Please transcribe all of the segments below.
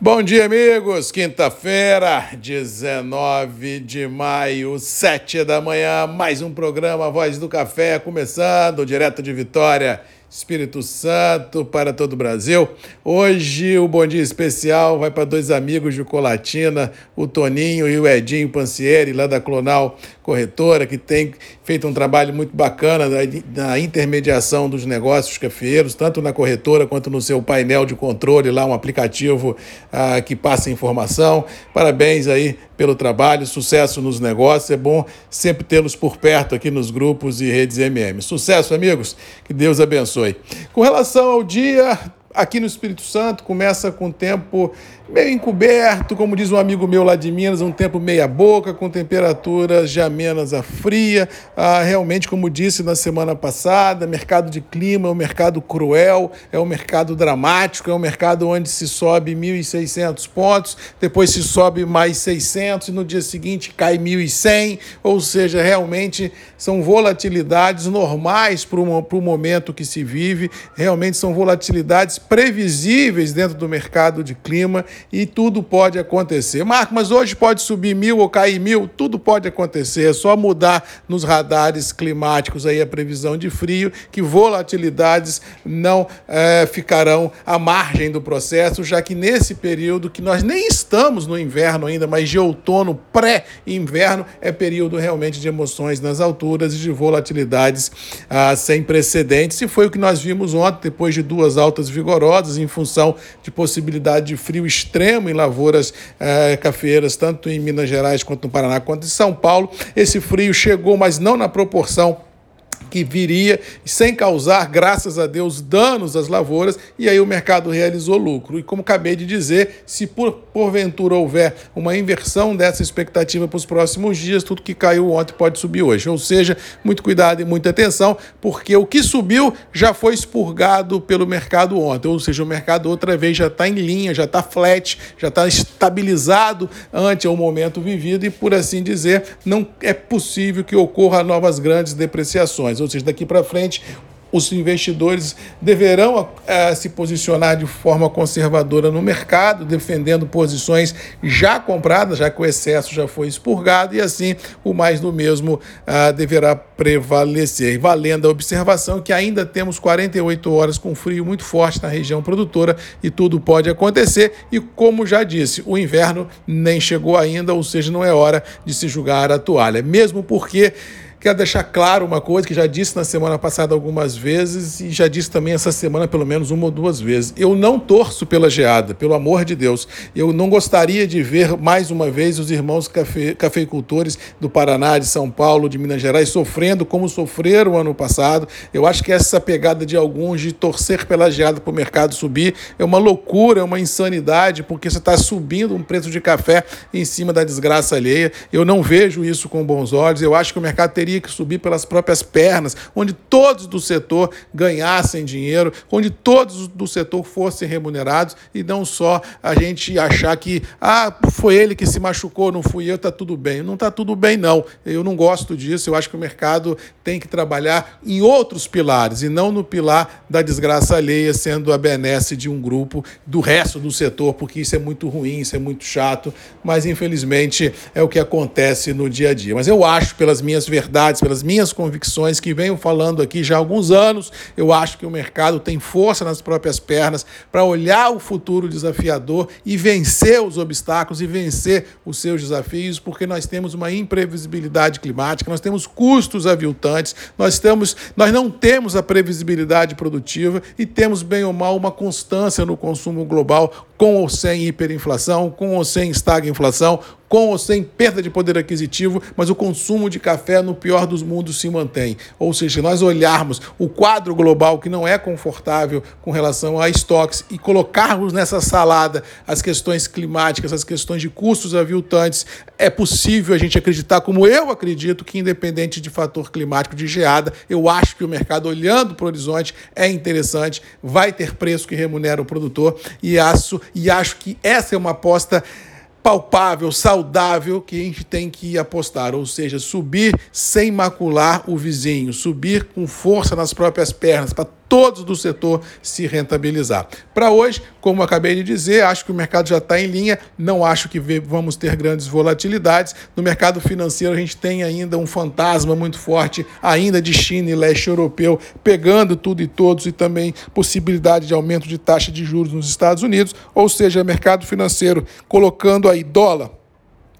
Bom dia, amigos. Quinta-feira, 19 de maio, 7 da manhã, mais um programa Voz do Café começando, direto de Vitória. Espírito Santo para todo o Brasil. Hoje o bom dia especial vai para dois amigos de Colatina, o Toninho e o Edinho Pancieri, lá da Clonal Corretora, que tem feito um trabalho muito bacana na intermediação dos negócios cafeeiros, tanto na corretora quanto no seu painel de controle, lá um aplicativo ah, que passa informação. Parabéns aí pelo trabalho, sucesso nos negócios. É bom sempre tê-los por perto aqui nos grupos e redes MM. Sucesso, amigos. Que Deus abençoe. Com relação ao dia, aqui no Espírito Santo, começa com tempo meio encoberto, como diz um amigo meu lá de Minas, um tempo meia boca, com temperaturas já menos a fria. Ah, realmente, como disse na semana passada, mercado de clima é um mercado cruel, é um mercado dramático, é um mercado onde se sobe 1.600 pontos, depois se sobe mais 600 e no dia seguinte cai 1.100, ou seja, realmente são volatilidades normais para o momento que se vive, realmente são volatilidades previsíveis dentro do mercado de clima e tudo pode acontecer. Marco, mas hoje pode subir mil ou cair mil? Tudo pode acontecer, é só mudar nos radares climáticos aí a previsão de frio, que volatilidades não é, ficarão à margem do processo, já que nesse período que nós nem estamos no inverno ainda, mas de outono, pré-inverno, é período realmente de emoções nas alturas e de volatilidades ah, sem precedentes. E foi o que nós vimos ontem, depois de duas altas vigorosas, em função de possibilidade de frio extremo extremo em lavouras eh, cafeeiras, tanto em Minas Gerais quanto no Paraná, quanto em São Paulo. Esse frio chegou, mas não na proporção que viria sem causar, graças a Deus, danos às lavouras, e aí o mercado realizou lucro. E como acabei de dizer, se por, porventura houver uma inversão dessa expectativa para os próximos dias, tudo que caiu ontem pode subir hoje. Ou seja, muito cuidado e muita atenção, porque o que subiu já foi expurgado pelo mercado ontem. Ou seja, o mercado outra vez já está em linha, já está flat, já está estabilizado ante o momento vivido, e por assim dizer, não é possível que ocorra novas grandes depreciações ou seja, daqui para frente os investidores deverão é, se posicionar de forma conservadora no mercado, defendendo posições já compradas, já que o excesso já foi expurgado, e assim o mais do mesmo é, deverá prevalecer. Valendo a observação que ainda temos 48 horas com frio muito forte na região produtora e tudo pode acontecer. E como já disse, o inverno nem chegou ainda, ou seja, não é hora de se jogar a toalha, mesmo porque Quero deixar claro uma coisa que já disse na semana passada algumas vezes e já disse também essa semana pelo menos uma ou duas vezes. Eu não torço pela geada, pelo amor de Deus. Eu não gostaria de ver mais uma vez os irmãos cafe, cafeicultores do Paraná, de São Paulo, de Minas Gerais sofrendo como sofreram ano passado. Eu acho que essa pegada de alguns de torcer pela geada para o mercado subir é uma loucura, é uma insanidade, porque você está subindo um preço de café em cima da desgraça alheia. Eu não vejo isso com bons olhos. Eu acho que o mercado teria teria que subir pelas próprias pernas, onde todos do setor ganhassem dinheiro, onde todos do setor fossem remunerados e não só a gente achar que ah, foi ele que se machucou, não fui eu, tá tudo bem. Não tá tudo bem não. Eu não gosto disso. Eu acho que o mercado tem que trabalhar em outros pilares e não no pilar da desgraça alheia, sendo a benesse de um grupo do resto do setor, porque isso é muito ruim, isso é muito chato, mas infelizmente é o que acontece no dia a dia. Mas eu acho pelas minhas verdades verdades, pelas minhas convicções que venho falando aqui já há alguns anos. Eu acho que o mercado tem força nas próprias pernas para olhar o futuro desafiador e vencer os obstáculos e vencer os seus desafios, porque nós temos uma imprevisibilidade climática, nós temos custos aviltantes, nós, temos, nós não temos a previsibilidade produtiva e temos, bem ou mal, uma constância no consumo global com ou sem hiperinflação, com ou sem estagflação, com ou sem perda de poder aquisitivo, mas o consumo de café no pior dos mundos se mantém. Ou seja, se nós olharmos o quadro global que não é confortável com relação a estoques e colocarmos nessa salada as questões climáticas, as questões de custos aviltantes, é possível a gente acreditar, como eu acredito, que independente de fator climático de geada, eu acho que o mercado olhando para o horizonte é interessante, vai ter preço que remunera o produtor e acho, e acho que essa é uma aposta palpável, saudável que a gente tem que apostar, ou seja, subir sem macular o vizinho, subir com força nas próprias pernas, para todos do setor se rentabilizar. Para hoje, como acabei de dizer, acho que o mercado já está em linha, não acho que vamos ter grandes volatilidades. No mercado financeiro, a gente tem ainda um fantasma muito forte, ainda de China e leste europeu, pegando tudo e todos, e também possibilidade de aumento de taxa de juros nos Estados Unidos, ou seja, mercado financeiro colocando aí dólar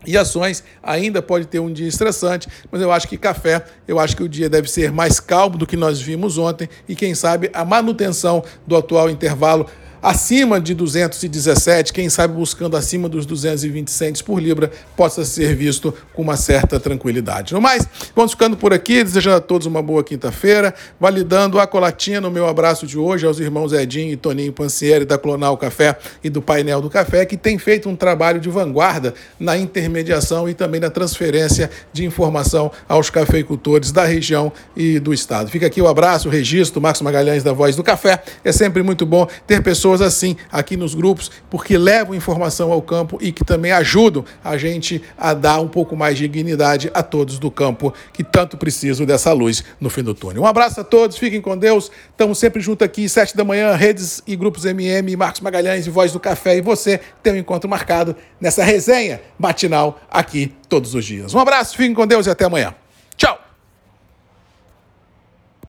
e ações ainda pode ter um dia estressante, mas eu acho que café, eu acho que o dia deve ser mais calmo do que nós vimos ontem e quem sabe a manutenção do atual intervalo acima de 217, quem sabe buscando acima dos 220 centes por libra, possa ser visto com uma certa tranquilidade. No mais, vamos ficando por aqui, desejando a todos uma boa quinta-feira, validando a colatinha no meu abraço de hoje aos irmãos Edinho e Toninho Pancieri da Clonal Café e do Painel do Café, que tem feito um trabalho de vanguarda na intermediação e também na transferência de informação aos cafeicultores da região e do estado. Fica aqui o abraço, o registro, Marcos Magalhães da Voz do Café. É sempre muito bom ter pessoas pessoas assim aqui nos grupos, porque levam informação ao campo e que também ajudam a gente a dar um pouco mais de dignidade a todos do campo que tanto precisam dessa luz no fim do túnel. Um abraço a todos, fiquem com Deus. Estamos sempre juntos aqui, sete da manhã, redes e grupos MM, Marcos Magalhães e Voz do Café. E você tem um encontro marcado nessa resenha matinal aqui todos os dias. Um abraço, fiquem com Deus e até amanhã.